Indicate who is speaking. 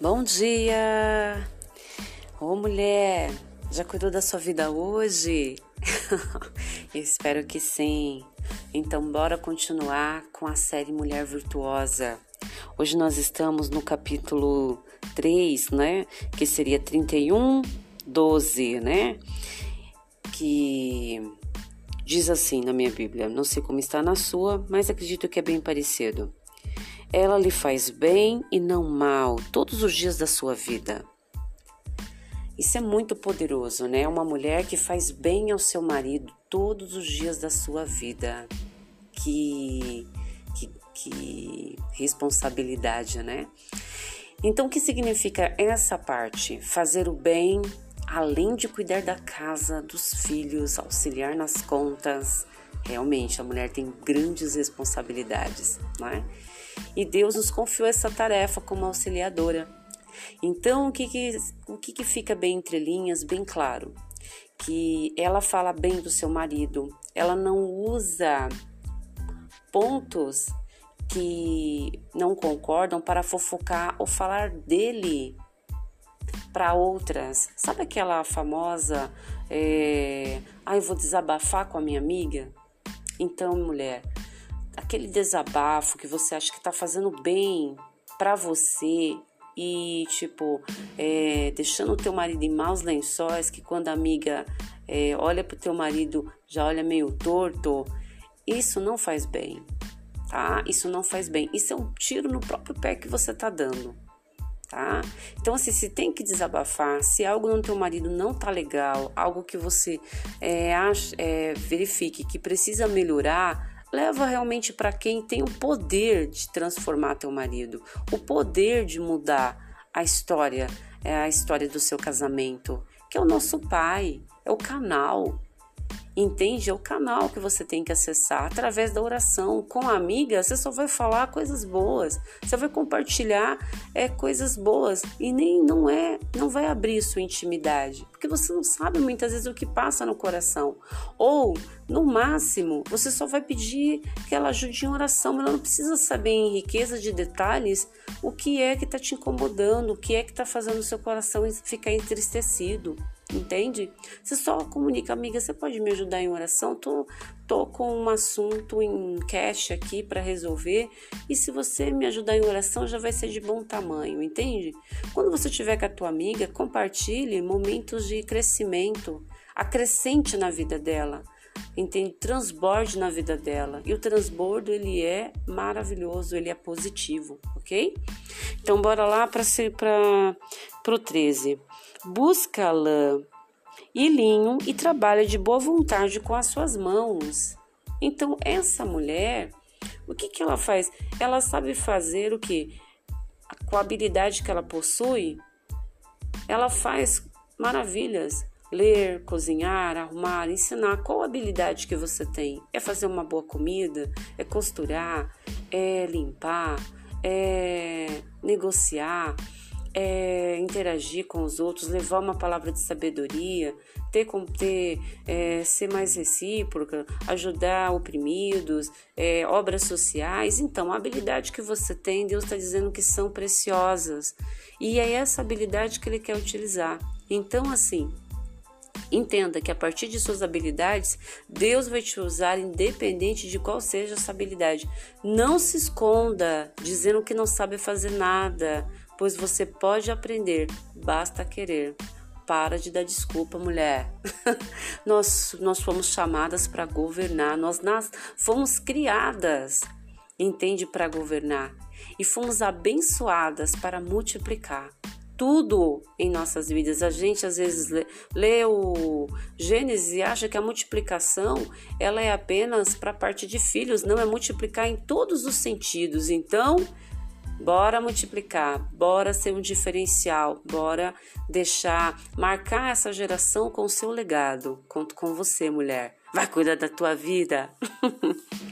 Speaker 1: Bom dia! Ô mulher, já cuidou da sua vida hoje? espero que sim. Então, bora continuar com a série Mulher Virtuosa. Hoje nós estamos no capítulo 3, né? Que seria 31, 12, né? Que diz assim na minha Bíblia. Não sei como está na sua, mas acredito que é bem parecido. Ela lhe faz bem e não mal todos os dias da sua vida. Isso é muito poderoso, né? Uma mulher que faz bem ao seu marido todos os dias da sua vida. Que, que, que responsabilidade, né? Então, o que significa essa parte? Fazer o bem, além de cuidar da casa, dos filhos, auxiliar nas contas. Realmente, a mulher tem grandes responsabilidades, não é? E Deus nos confiou essa tarefa como auxiliadora. Então, o que, que, o que, que fica bem entre linhas, bem claro? Que ela fala bem do seu marido, ela não usa pontos que não concordam para fofocar ou falar dele para outras. Sabe aquela famosa, é, ah, eu vou desabafar com a minha amiga? Então, mulher, aquele desabafo que você acha que está fazendo bem para você e tipo é, deixando o teu marido em maus lençóis que quando a amiga é, olha pro teu marido já olha meio torto isso não faz bem tá? Isso não faz bem. Isso é um tiro no próprio pé que você tá dando tá? Então assim se tem que desabafar se algo no teu marido não tá legal algo que você é, acha, é, verifique que precisa melhorar leva realmente para quem tem o poder de transformar teu marido, o poder de mudar a história, é a história do seu casamento, que é o nosso pai, é o canal. Entende? É o canal que você tem que acessar através da oração. Com a amiga, você só vai falar coisas boas, você vai compartilhar é, coisas boas e nem não é, não vai abrir sua intimidade, porque você não sabe muitas vezes o que passa no coração. Ou, no máximo, você só vai pedir que ela ajude em oração, mas ela não precisa saber em riqueza de detalhes o que é que está te incomodando, o que é que está fazendo o seu coração ficar entristecido entende? Você só comunica, amiga, você pode me ajudar em oração? Tô, tô com um assunto em cash aqui para resolver e se você me ajudar em oração já vai ser de bom tamanho, entende? Quando você tiver com a tua amiga, compartilhe momentos de crescimento, acrescente na vida dela entende? Transborde na vida dela. E o transbordo ele é maravilhoso, ele é positivo, ok? Então bora lá para para o 13. Busca lã e linho e trabalha de boa vontade com as suas mãos. Então essa mulher, o que que ela faz? Ela sabe fazer o que? Com a habilidade que ela possui, ela faz maravilhas ler, cozinhar, arrumar, ensinar qual habilidade que você tem. É fazer uma boa comida, é costurar, é limpar, é negociar, é interagir com os outros, levar uma palavra de sabedoria, ter como ter, é, ser mais recíproca, ajudar oprimidos, é, obras sociais. Então, a habilidade que você tem, Deus está dizendo que são preciosas e é essa habilidade que Ele quer utilizar. Então, assim, Entenda que a partir de suas habilidades, Deus vai te usar independente de qual seja essa habilidade. Não se esconda dizendo que não sabe fazer nada, pois você pode aprender, basta querer. Para de dar desculpa, mulher. nós, nós fomos chamadas para governar, nós nas, fomos criadas, entende, para governar e fomos abençoadas para multiplicar tudo em nossas vidas. A gente às vezes lê, lê o Gênesis e acha que a multiplicação ela é apenas para a parte de filhos, não é multiplicar em todos os sentidos. Então, bora multiplicar, bora ser um diferencial, bora deixar marcar essa geração com o seu legado. Conto com você, mulher. Vai cuidar da tua vida.